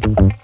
Thank you.